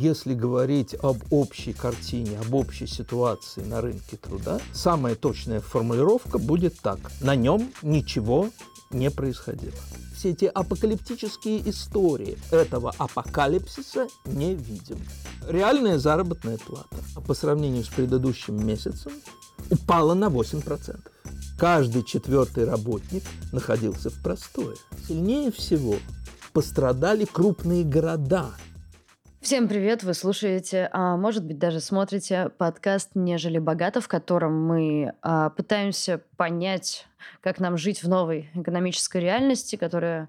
Если говорить об общей картине, об общей ситуации на рынке труда, самая точная формулировка будет так. На нем ничего не происходило. Все эти апокалиптические истории этого апокалипсиса не видим. Реальная заработная плата по сравнению с предыдущим месяцем упала на 8%. Каждый четвертый работник находился в простое. Сильнее всего пострадали крупные города. Всем привет! Вы слушаете, а может быть даже смотрите подкаст «Нежели богато», в котором мы а, пытаемся понять, как нам жить в новой экономической реальности, которая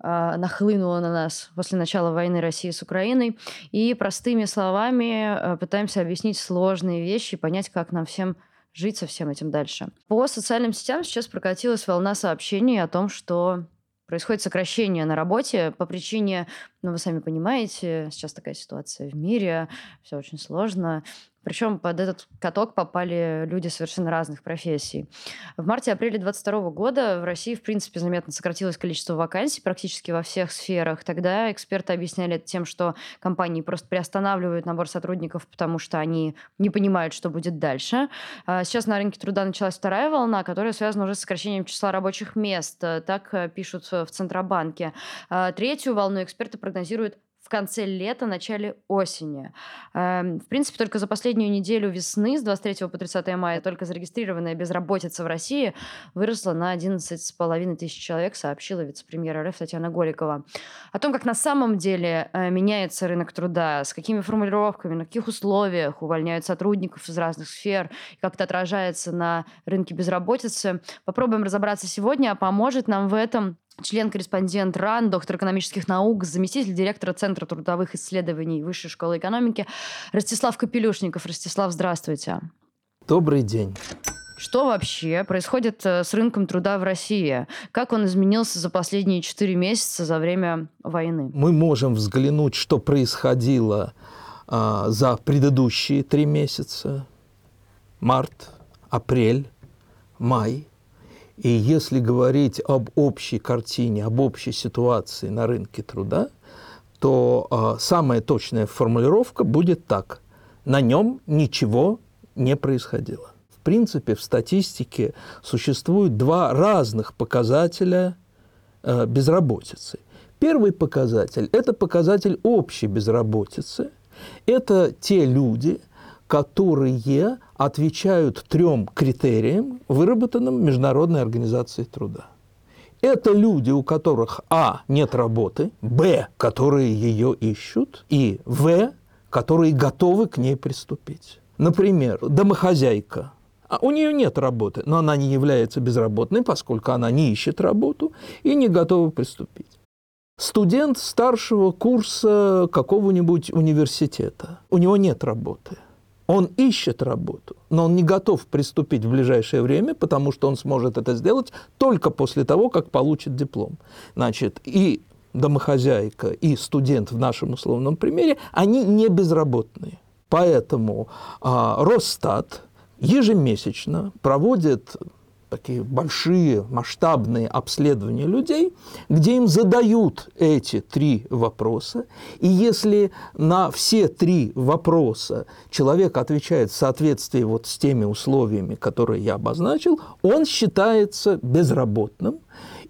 а, нахлынула на нас после начала войны России с Украиной. И простыми словами а, пытаемся объяснить сложные вещи и понять, как нам всем жить со всем этим дальше. По социальным сетям сейчас прокатилась волна сообщений о том, что происходит сокращение на работе по причине, ну, вы сами понимаете, сейчас такая ситуация в мире, все очень сложно. Причем под этот каток попали люди совершенно разных профессий. В марте-апреле 2022 года в России, в принципе, заметно сократилось количество вакансий практически во всех сферах. Тогда эксперты объясняли это тем, что компании просто приостанавливают набор сотрудников, потому что они не понимают, что будет дальше. А сейчас на рынке труда началась вторая волна, которая связана уже с сокращением числа рабочих мест. Так э, пишут в Центробанке. А третью волну эксперты прогнозируют в конце лета, начале осени. Эм, в принципе, только за последнюю неделю весны, с 23 по 30 мая, только зарегистрированная безработица в России выросла на 11,5 тысяч человек, сообщила вице-премьер РФ Татьяна Голикова. О том, как на самом деле э, меняется рынок труда, с какими формулировками, на каких условиях увольняют сотрудников из разных сфер, как это отражается на рынке безработицы, попробуем разобраться сегодня, а поможет нам в этом член-корреспондент РАН, доктор экономических наук, заместитель директора Центра трудовых исследований Высшей школы экономики Ростислав Капелюшников. Ростислав, здравствуйте. Добрый день. Что вообще происходит э, с рынком труда в России? Как он изменился за последние четыре месяца за время войны? Мы можем взглянуть, что происходило а, за предыдущие три месяца. Март, апрель, май. И если говорить об общей картине, об общей ситуации на рынке труда, то э, самая точная формулировка будет так. На нем ничего не происходило. В принципе, в статистике существуют два разных показателя э, безработицы. Первый показатель – это показатель общей безработицы. Это те люди, которые отвечают трем критериям, выработанным Международной организацией труда. Это люди, у которых А. нет работы, Б. которые ее ищут, и В. которые готовы к ней приступить. Например, домохозяйка. А у нее нет работы, но она не является безработной, поскольку она не ищет работу и не готова приступить. Студент старшего курса какого-нибудь университета. У него нет работы – он ищет работу, но он не готов приступить в ближайшее время, потому что он сможет это сделать только после того, как получит диплом. Значит, и домохозяйка, и студент в нашем условном примере, они не безработные. Поэтому а, Росстат ежемесячно проводит такие большие масштабные обследования людей, где им задают эти три вопроса. И если на все три вопроса человек отвечает в соответствии вот с теми условиями, которые я обозначил, он считается безработным.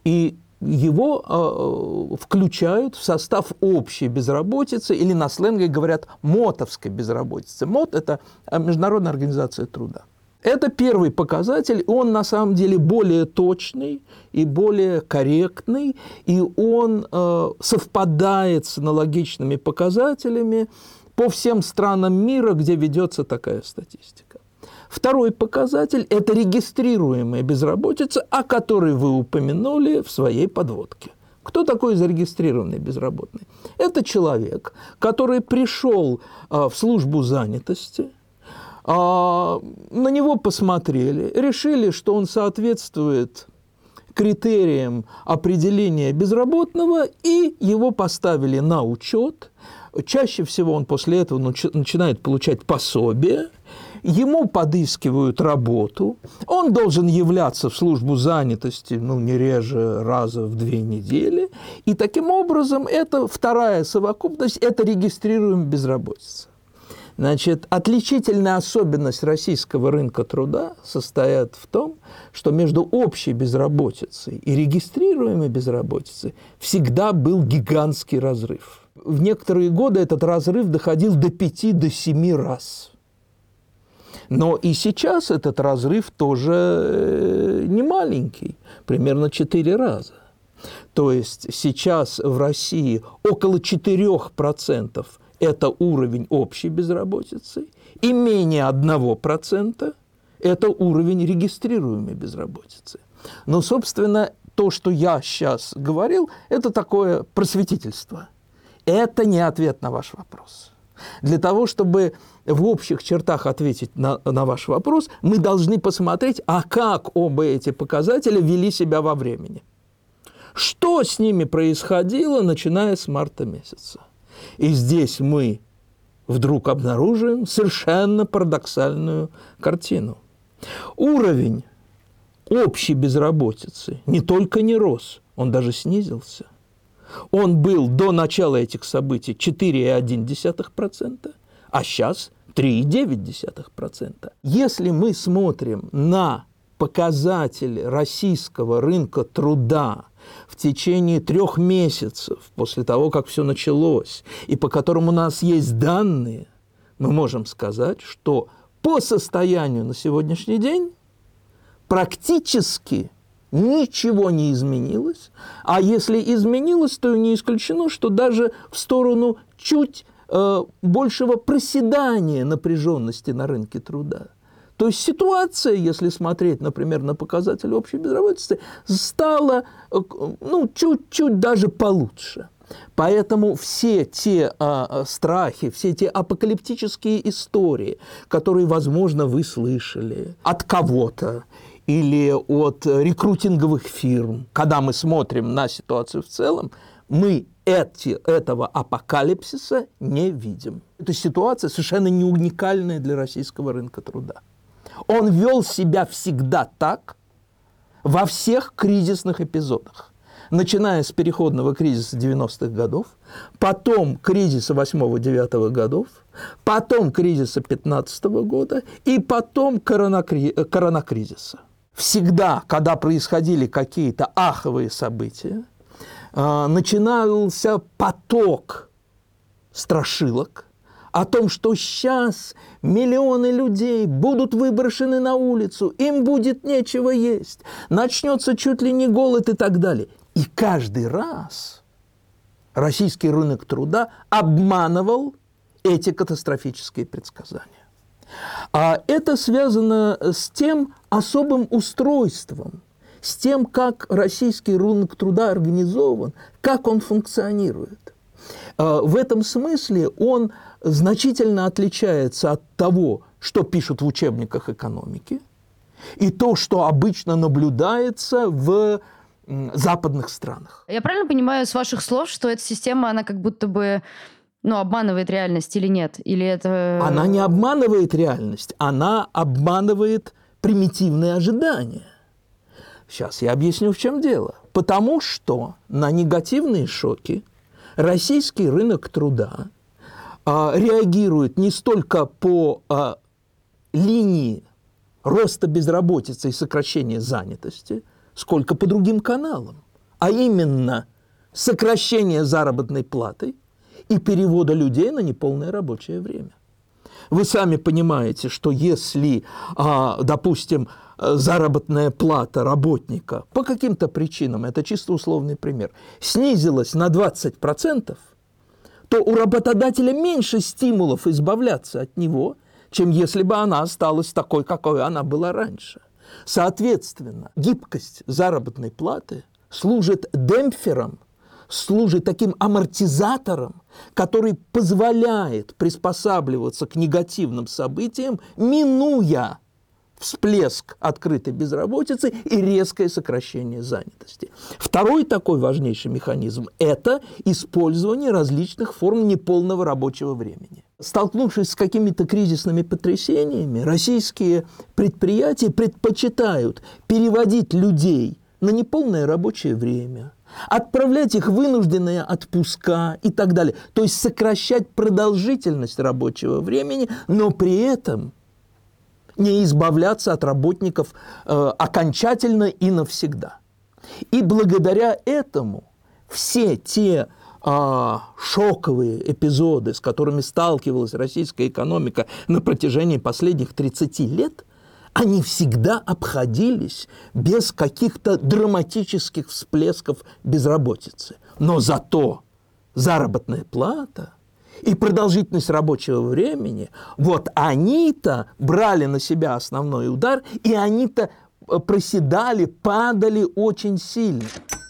И его э, включают в состав общей безработицы, или на сленге говорят мотовской безработицы. МОТ – это Международная организация труда. Это первый показатель, он на самом деле более точный и более корректный, и он э, совпадает с аналогичными показателями по всем странам мира, где ведется такая статистика. Второй показатель – это регистрируемая безработица, о которой вы упомянули в своей подводке. Кто такой зарегистрированный безработный? Это человек, который пришел э, в службу занятости – а, на него посмотрели, решили, что он соответствует критериям определения безработного, и его поставили на учет. Чаще всего он после этого начинает получать пособие, ему подыскивают работу, он должен являться в службу занятости, ну, не реже раза в две недели, и таким образом это вторая совокупность, это регистрируем безработица. Значит, отличительная особенность российского рынка труда состоит в том, что между общей безработицей и регистрируемой безработицей всегда был гигантский разрыв. В некоторые годы этот разрыв доходил до 5 до 7 раз. Но и сейчас этот разрыв тоже э, не маленький, примерно 4 раза. То есть сейчас в России около 4% это уровень общей безработицы, и менее 1% это уровень регистрируемой безработицы. Но, собственно, то, что я сейчас говорил, это такое просветительство. Это не ответ на ваш вопрос. Для того, чтобы в общих чертах ответить на, на ваш вопрос, мы должны посмотреть, а как оба эти показателя вели себя во времени. Что с ними происходило, начиная с марта месяца. И здесь мы вдруг обнаруживаем совершенно парадоксальную картину. Уровень общей безработицы не только не рос, он даже снизился. Он был до начала этих событий 4,1%, а сейчас 3,9%. Если мы смотрим на показатели российского рынка труда в течение трех месяцев после того, как все началось, и по которым у нас есть данные, мы можем сказать, что по состоянию на сегодняшний день практически ничего не изменилось, а если изменилось, то не исключено, что даже в сторону чуть э, большего проседания напряженности на рынке труда. То есть ситуация, если смотреть, например, на показатель общей безработицы, стала ну, чуть-чуть даже получше. Поэтому все те а, а, страхи, все те апокалиптические истории, которые, возможно, вы слышали от кого-то или от рекрутинговых фирм, когда мы смотрим на ситуацию в целом, мы эти, этого апокалипсиса не видим. Эта ситуация совершенно не уникальная для российского рынка труда. Он вел себя всегда так во всех кризисных эпизодах. Начиная с переходного кризиса 90-х годов, потом кризиса 8-9 годов, потом кризиса 15 -го года и потом коронакри... коронакризиса. Всегда, когда происходили какие-то аховые события, а, начинался поток страшилок, о том, что сейчас миллионы людей будут выброшены на улицу, им будет нечего есть, начнется чуть ли не голод и так далее. И каждый раз российский рынок труда обманывал эти катастрофические предсказания. А это связано с тем особым устройством, с тем, как российский рынок труда организован, как он функционирует. А в этом смысле он значительно отличается от того, что пишут в учебниках экономики, и то, что обычно наблюдается в западных странах. Я правильно понимаю с ваших слов, что эта система, она как будто бы ну, обманывает реальность или нет? Или это... Она не обманывает реальность, она обманывает примитивные ожидания. Сейчас я объясню, в чем дело. Потому что на негативные шоки российский рынок труда а, реагирует не столько по а, линии роста безработицы и сокращения занятости, сколько по другим каналам, а именно сокращение заработной платы и перевода людей на неполное рабочее время. Вы сами понимаете, что если, а, допустим, заработная плата работника по каким-то причинам, это чисто условный пример, снизилась на 20%, то у работодателя меньше стимулов избавляться от него, чем если бы она осталась такой, какой она была раньше. Соответственно, гибкость заработной платы служит демпфером, служит таким амортизатором, который позволяет приспосабливаться к негативным событиям, минуя всплеск открытой безработицы и резкое сокращение занятости. Второй такой важнейший механизм – это использование различных форм неполного рабочего времени. Столкнувшись с какими-то кризисными потрясениями, российские предприятия предпочитают переводить людей на неполное рабочее время, отправлять их вынужденные отпуска и так далее. То есть сокращать продолжительность рабочего времени, но при этом не избавляться от работников э, окончательно и навсегда. И благодаря этому все те а, шоковые эпизоды, с которыми сталкивалась российская экономика на протяжении последних 30 лет, они всегда обходились без каких-то драматических всплесков безработицы. Но зато заработная плата и продолжительность рабочего времени, вот они-то брали на себя основной удар, и они-то э, проседали, падали очень сильно.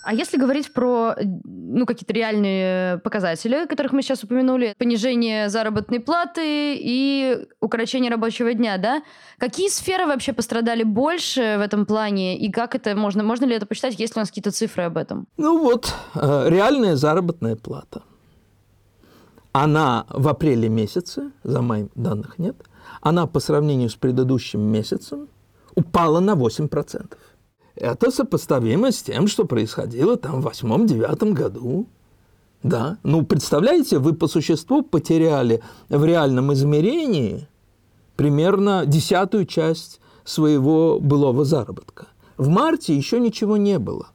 А если говорить про ну, какие-то реальные показатели, которых мы сейчас упомянули, понижение заработной платы и укорочение рабочего дня, да? Какие сферы вообще пострадали больше в этом плане, и как это можно, можно ли это посчитать, есть ли у нас какие-то цифры об этом? Ну вот, э, реальная заработная плата. Она в апреле месяце, за май данных нет, она по сравнению с предыдущим месяцем упала на 8%. Это сопоставимо с тем, что происходило там в восьмом-девятом году. Да. Ну, представляете, вы по существу потеряли в реальном измерении примерно десятую часть своего былого заработка. В марте еще ничего не было.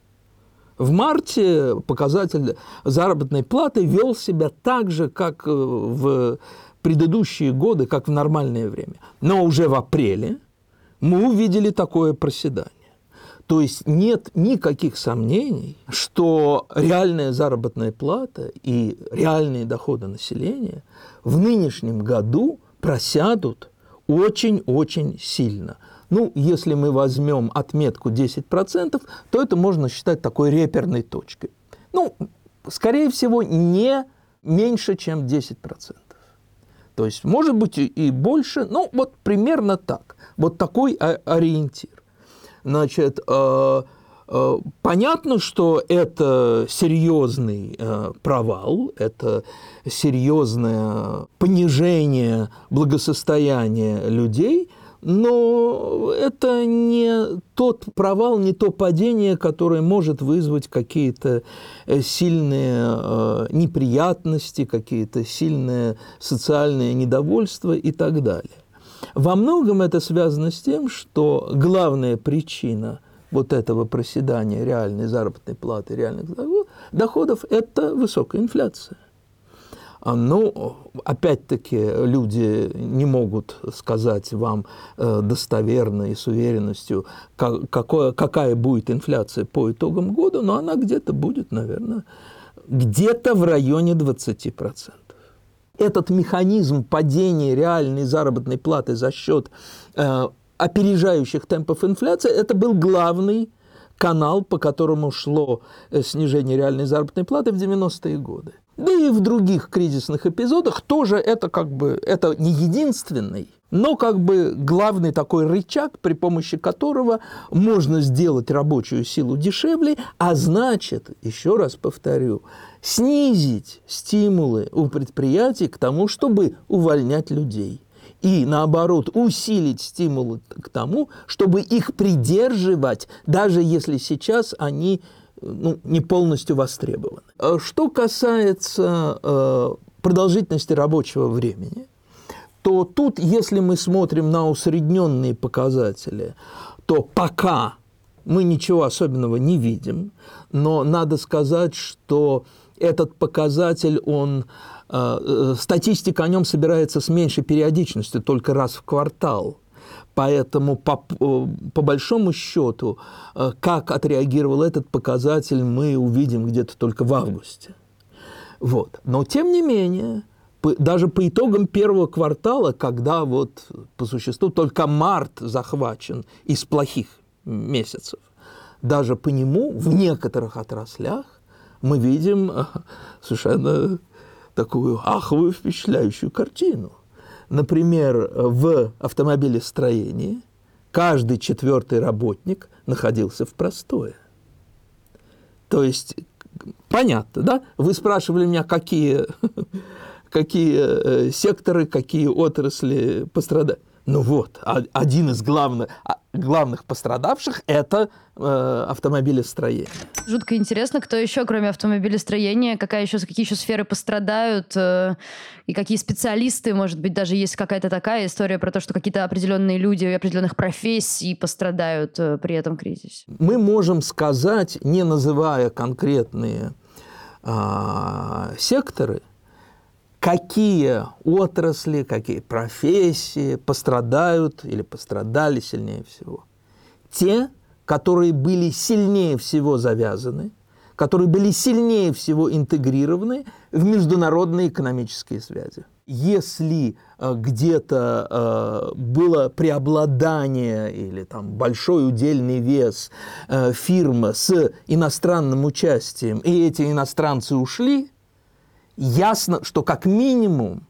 В марте показатель заработной платы вел себя так же, как э, в предыдущие годы, как в нормальное время. Но уже в апреле мы увидели такое проседание. То есть нет никаких сомнений, что реальная заработная плата и реальные доходы населения в нынешнем году просядут очень-очень сильно. Ну, если мы возьмем отметку 10%, то это можно считать такой реперной точкой. Ну, скорее всего, не меньше, чем 10%. То есть, может быть, и больше, ну, вот примерно так. Вот такой ориентир. Значит, э, э, понятно, что это серьезный э, провал, это серьезное понижение благосостояния людей, но это не тот провал, не то падение, которое может вызвать какие-то сильные неприятности, какие-то сильные социальные недовольства и так далее. Во многом это связано с тем, что главная причина вот этого проседания реальной заработной платы, реальных доходов – это высокая инфляция. А, ну, опять-таки, люди не могут сказать вам э, достоверно и с уверенностью, какое, какая будет инфляция по итогам года, но она где-то будет, наверное, где-то в районе 20% этот механизм падения реальной заработной платы за счет э, опережающих темпов инфляции, это был главный канал, по которому шло э, снижение реальной заработной платы в 90-е годы. Да и в других кризисных эпизодах тоже это как бы, это не единственный, но как бы главный такой рычаг, при помощи которого можно сделать рабочую силу дешевле, а значит, еще раз повторю, снизить стимулы у предприятий к тому, чтобы увольнять людей. И наоборот, усилить стимулы к тому, чтобы их придерживать, даже если сейчас они ну, не полностью востребованы. А что касается э, продолжительности рабочего времени, то тут, если мы смотрим на усредненные показатели, то пока мы ничего особенного не видим, но надо сказать, что этот показатель, он, э, э, статистика о нем собирается с меньшей периодичностью, только раз в квартал. Поэтому по, э, по большому счету, как отреагировал этот показатель, мы увидим где-то только в августе. Вот. Но тем не менее, даже по итогам первого квартала, когда вот по существу только март захвачен из плохих месяцев, даже по нему в некоторых отраслях мы видим э, совершенно такую аховую впечатляющую картину. Например, в автомобилестроении каждый четвертый работник находился в простое. То есть, понятно, да? Вы спрашивали меня, какие, какие секторы, какие отрасли пострадают. Ну вот, один из главных, а, главных пострадавших – это э, автомобилестроение. Жутко интересно, кто еще, кроме автомобилестроения, какая еще, какие еще сферы пострадают, э, и какие специалисты, может быть, даже есть какая-то такая история про то, что какие-то определенные люди определенных профессий пострадают э, при этом кризисе. Мы можем сказать, не называя конкретные э, секторы – какие отрасли, какие профессии пострадают или пострадали сильнее всего. Те, которые были сильнее всего завязаны, которые были сильнее всего интегрированы в международные экономические связи. Если э, где-то э, было преобладание или там большой удельный вес э, фирмы с иностранным участием, и эти иностранцы ушли, ясно, что как минимум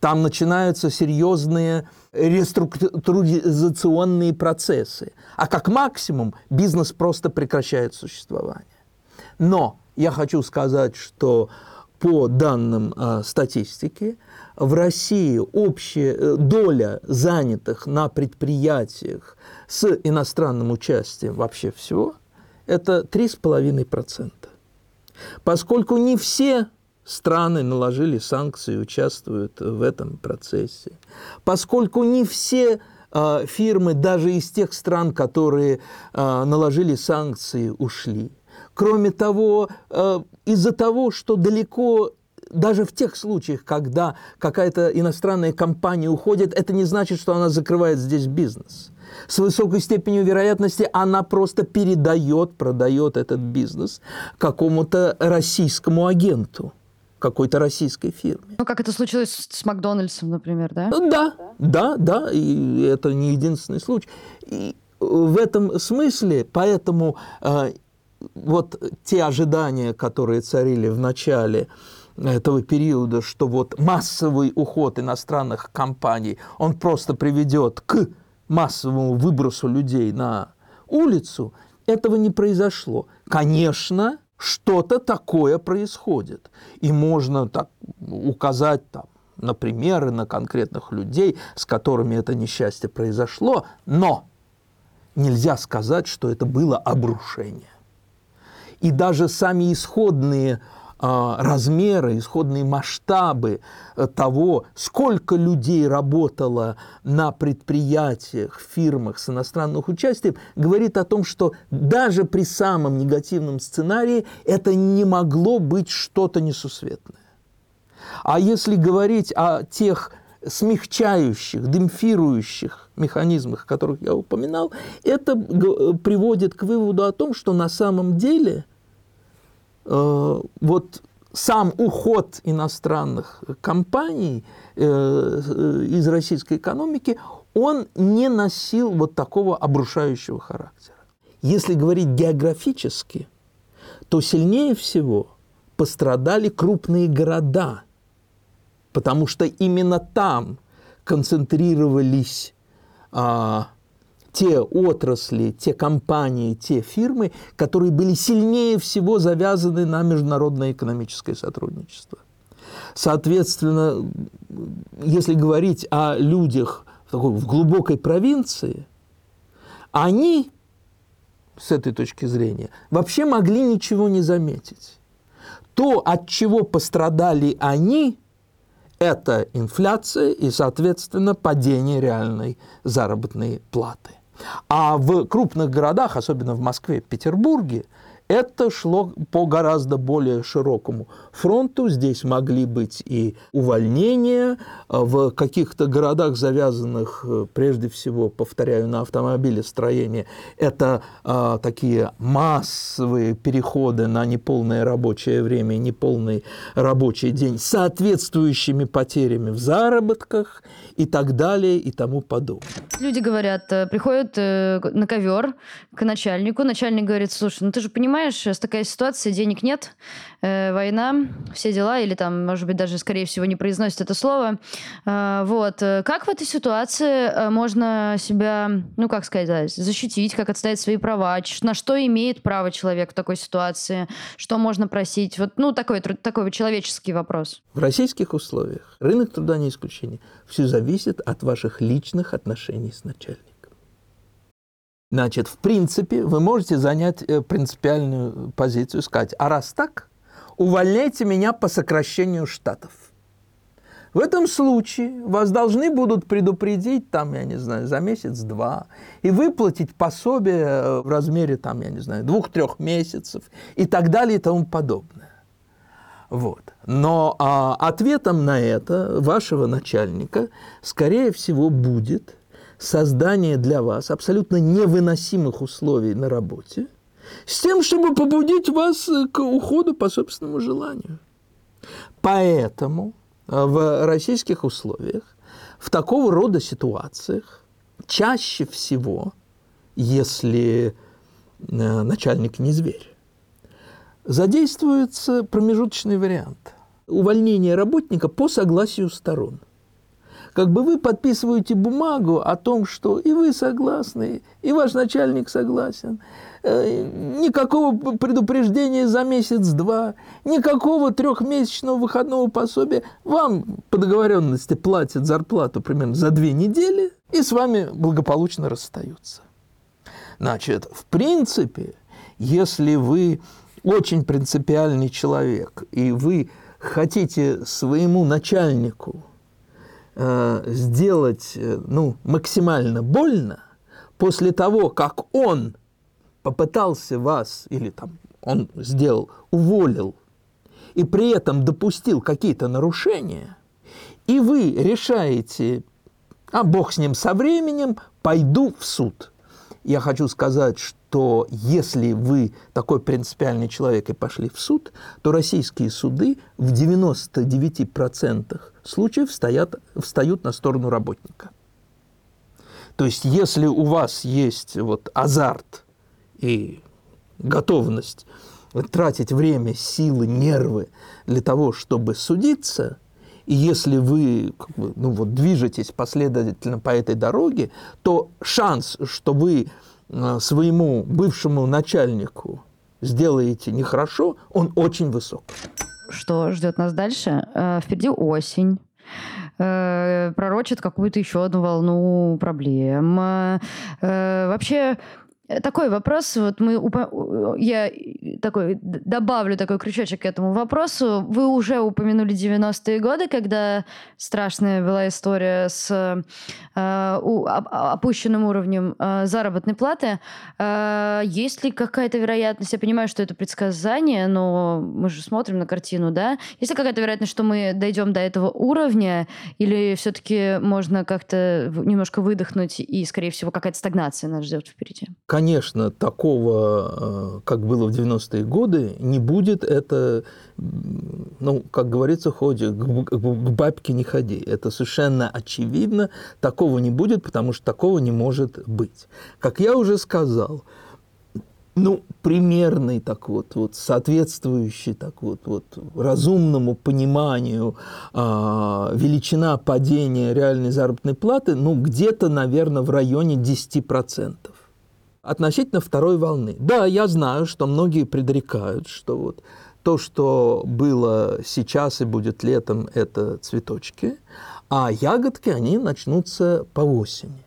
там начинаются серьезные реструктуризационные процессы, а как максимум бизнес просто прекращает существование. Но я хочу сказать, что по данным э, статистики, в России общая э, доля занятых на предприятиях с иностранным участием вообще всего – это 3,5%. Поскольку не все страны наложили санкции, участвуют в этом процессе. Поскольку не все э, фирмы, даже из тех стран, которые э, наложили санкции, ушли. Кроме того, э, из-за того, что далеко даже в тех случаях, когда какая-то иностранная компания уходит, это не значит, что она закрывает здесь бизнес с высокой степенью вероятности она просто передает, продает этот бизнес какому-то российскому агенту какой-то российской фирме. Ну, как это случилось с Макдональдсом, например, да? Да, да, да, и это не единственный случай. И в этом смысле, поэтому э, вот те ожидания, которые царили в начале этого периода, что вот массовый уход иностранных компаний, он просто приведет к массовому выбросу людей на улицу, этого не произошло. Конечно, что-то такое происходит. И можно так указать там, на примеры, на конкретных людей, с которыми это несчастье произошло, но нельзя сказать, что это было обрушение. И даже сами исходные размеры, исходные масштабы э, того, сколько людей работало на предприятиях, фирмах с иностранным участием, говорит о том, что даже при самом негативном сценарии это не могло быть что-то несусветное. А если говорить о тех смягчающих, демпфирующих механизмах, которых я упоминал, это э, приводит к выводу о том, что на самом деле – вот сам уход иностранных компаний э, из российской экономики, он не носил вот такого обрушающего характера. Если говорить географически, то сильнее всего пострадали крупные города, потому что именно там концентрировались а, те отрасли, те компании, те фирмы, которые были сильнее всего завязаны на международное экономическое сотрудничество. Соответственно, если говорить о людях в, такой, в глубокой провинции, они, с этой точки зрения, вообще могли ничего не заметить. То, от чего пострадали они, это инфляция и, соответственно, падение реальной заработной платы. А в крупных городах, особенно в Москве, Петербурге, это шло по гораздо более широкому фронту. Здесь могли быть и увольнения в каких-то городах, завязанных э, прежде всего, повторяю, на автомобилестроение. Это э, такие массовые переходы на неполное рабочее время, неполный рабочий день с соответствующими потерями в заработках и так далее и тому подобное. Люди говорят, э, приходят э, на ковер к начальнику, начальник говорит, слушай, ну ты же понимаешь, понимаешь, такая ситуация, денег нет, э, война, все дела, или там, может быть, даже, скорее всего, не произносит это слово. Э, вот. Как в этой ситуации э, можно себя, ну, как сказать, защитить, как отстоять свои права, на что имеет право человек в такой ситуации, что можно просить? Вот, ну, такой, такой человеческий вопрос. В российских условиях рынок труда не исключение. Все зависит от ваших личных отношений с начальником. Значит, в принципе, вы можете занять э, принципиальную позицию, сказать, а раз так, увольняйте меня по сокращению штатов. В этом случае вас должны будут предупредить, там, я не знаю, за месяц-два, и выплатить пособие э, в размере, там, я не знаю, двух-трех месяцев и так далее и тому подобное. Вот. Но а, ответом на это вашего начальника, скорее всего, будет – создание для вас абсолютно невыносимых условий на работе, с тем, чтобы побудить вас к уходу по собственному желанию. Поэтому э, в российских условиях, в такого рода ситуациях, чаще всего, если э, начальник не зверь, задействуется промежуточный вариант – увольнение работника по согласию сторон – как бы вы подписываете бумагу о том, что и вы согласны, и ваш начальник согласен. Э, никакого предупреждения за месяц-два, никакого трехмесячного выходного пособия. Вам по договоренности платят зарплату примерно за две недели, и с вами благополучно расстаются. Значит, в принципе, если вы очень принципиальный человек, и вы хотите своему начальнику э, сделать э, ну, максимально больно после того, как он попытался вас, или там он сделал, уволил, и при этом допустил какие-то нарушения, и вы решаете, а бог с ним со временем, пойду в суд. Я хочу сказать, что что если вы такой принципиальный человек и пошли в суд, то российские суды в 99% случаев стоят, встают на сторону работника. То есть если у вас есть вот азарт и готовность тратить время, силы, нервы для того, чтобы судиться, и если вы как бы, ну вот, движетесь последовательно по этой дороге, то шанс, что вы своему бывшему начальнику сделаете нехорошо, он очень высок. Что ждет нас дальше? Э, впереди осень э, пророчит какую-то еще одну волну проблем. Вообще, Э, такой вопрос, вот мы, я такой добавлю такой крючочек к этому вопросу. Вы уже упомянули 90-е годы, когда страшная была история с э, у, опущенным уровнем э, заработной платы. Э, есть ли какая-то вероятность, я понимаю, что это предсказание, но мы же смотрим на картину, да? Есть ли какая-то вероятность, что мы дойдем до этого уровня, или все-таки можно как-то немножко выдохнуть, и, скорее всего, какая-то стагнация нас ждет впереди? Конечно, такого, э, как было в 90-е годы, не будет. Это, ну, как говорится, ходи, к, бабке не ходи. Это совершенно очевидно. Такого не будет, потому что такого не может быть. Как я уже сказал, ну, примерный так вот, вот соответствующий так вот, вот разумному пониманию э, величина падения реальной заработной платы, ну, где-то, наверное, в районе 10% относительно второй волны. Да, я знаю, что многие предрекают, что вот то, что было сейчас и будет летом, это цветочки, а ягодки, они начнутся по осени.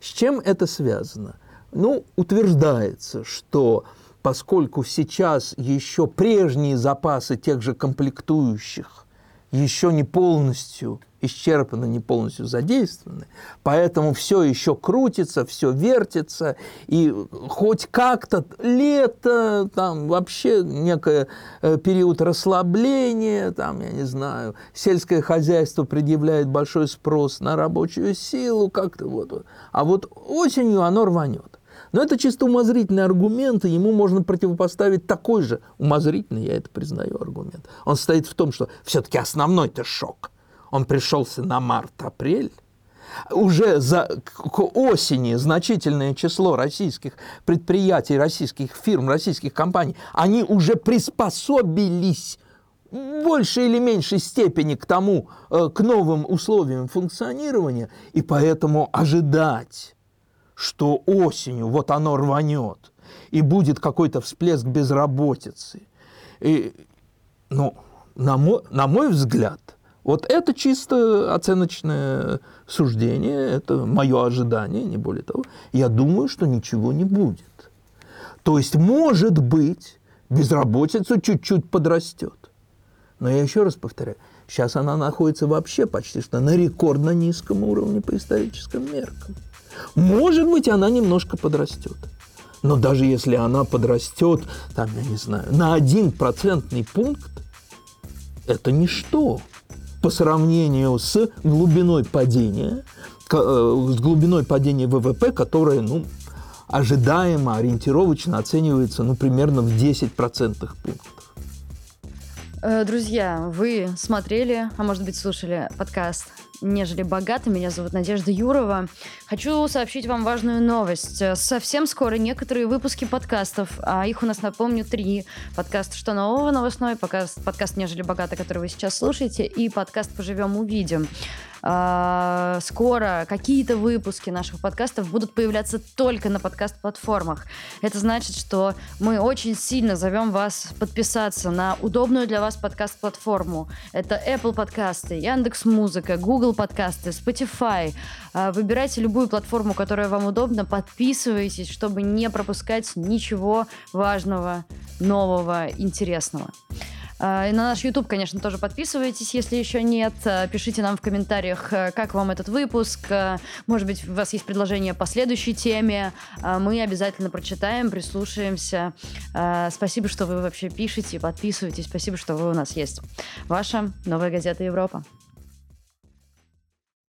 С чем это связано? Ну, утверждается, что поскольку сейчас еще прежние запасы тех же комплектующих еще не полностью исчерпаны, не полностью задействованы, поэтому все еще крутится, все вертится, и хоть как-то лето, там вообще некий э, период расслабления, там, я не знаю, сельское хозяйство предъявляет большой спрос на рабочую силу, как-то вот. А вот осенью оно рванет. Но это чисто умозрительный аргумент, и ему можно противопоставить такой же умозрительный, я это признаю, аргумент. Он состоит в том, что все-таки основной-то шок. Он пришелся на март-апрель, уже за, к осени значительное число российских предприятий, российских фирм, российских компаний, они уже приспособились в большей или меньшей степени к тому, э, к новым условиям функционирования, и поэтому ожидать, что осенью вот оно рванет, и будет какой-то всплеск безработицы. И, ну, на мой, на мой взгляд, вот это чисто оценочное суждение, это мое ожидание, не более того. Я думаю, что ничего не будет. То есть, может быть, безработица чуть-чуть подрастет. Но я еще раз повторяю, сейчас она находится вообще почти что на рекордно низком уровне по историческим меркам. Может быть, она немножко подрастет. Но даже если она подрастет, там, я не знаю, на один процентный пункт, это ничто по сравнению с глубиной падения, э, с глубиной падения ВВП, которая, ну, ожидаемо, ориентировочно оценивается, ну, примерно в 10 процентных пунктов. Э, друзья, вы смотрели, а может быть слушали подкаст нежели богаты. Меня зовут Надежда Юрова. Хочу сообщить вам важную новость. Совсем скоро некоторые выпуски подкастов, а их у нас, напомню, три. Подкаст «Что нового?» новостной, подкаст, подкаст «Нежели богато», который вы сейчас слушаете, и подкаст «Поживем, увидим». А, скоро какие-то выпуски наших подкастов будут появляться только на подкаст-платформах. Это значит, что мы очень сильно зовем вас подписаться на удобную для вас подкаст-платформу. Это Apple подкасты, Яндекс Музыка, Google подкасты, Spotify. А, выбирайте любую платформу, которая вам удобна, подписывайтесь, чтобы не пропускать ничего важного, нового, интересного. А, на наш YouTube, конечно, тоже подписывайтесь, если еще нет. А, пишите нам в комментариях, э, как вам этот выпуск. А, может быть, у вас есть предложение по следующей теме. Мы обязательно прочитаем, прислушаемся. Спасибо, что вы вообще пишете, подписывайтесь. Спасибо, что вы у нас есть. Ваша новая газета Европа.